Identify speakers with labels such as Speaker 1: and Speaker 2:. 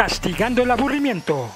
Speaker 1: castigando el aburrimiento.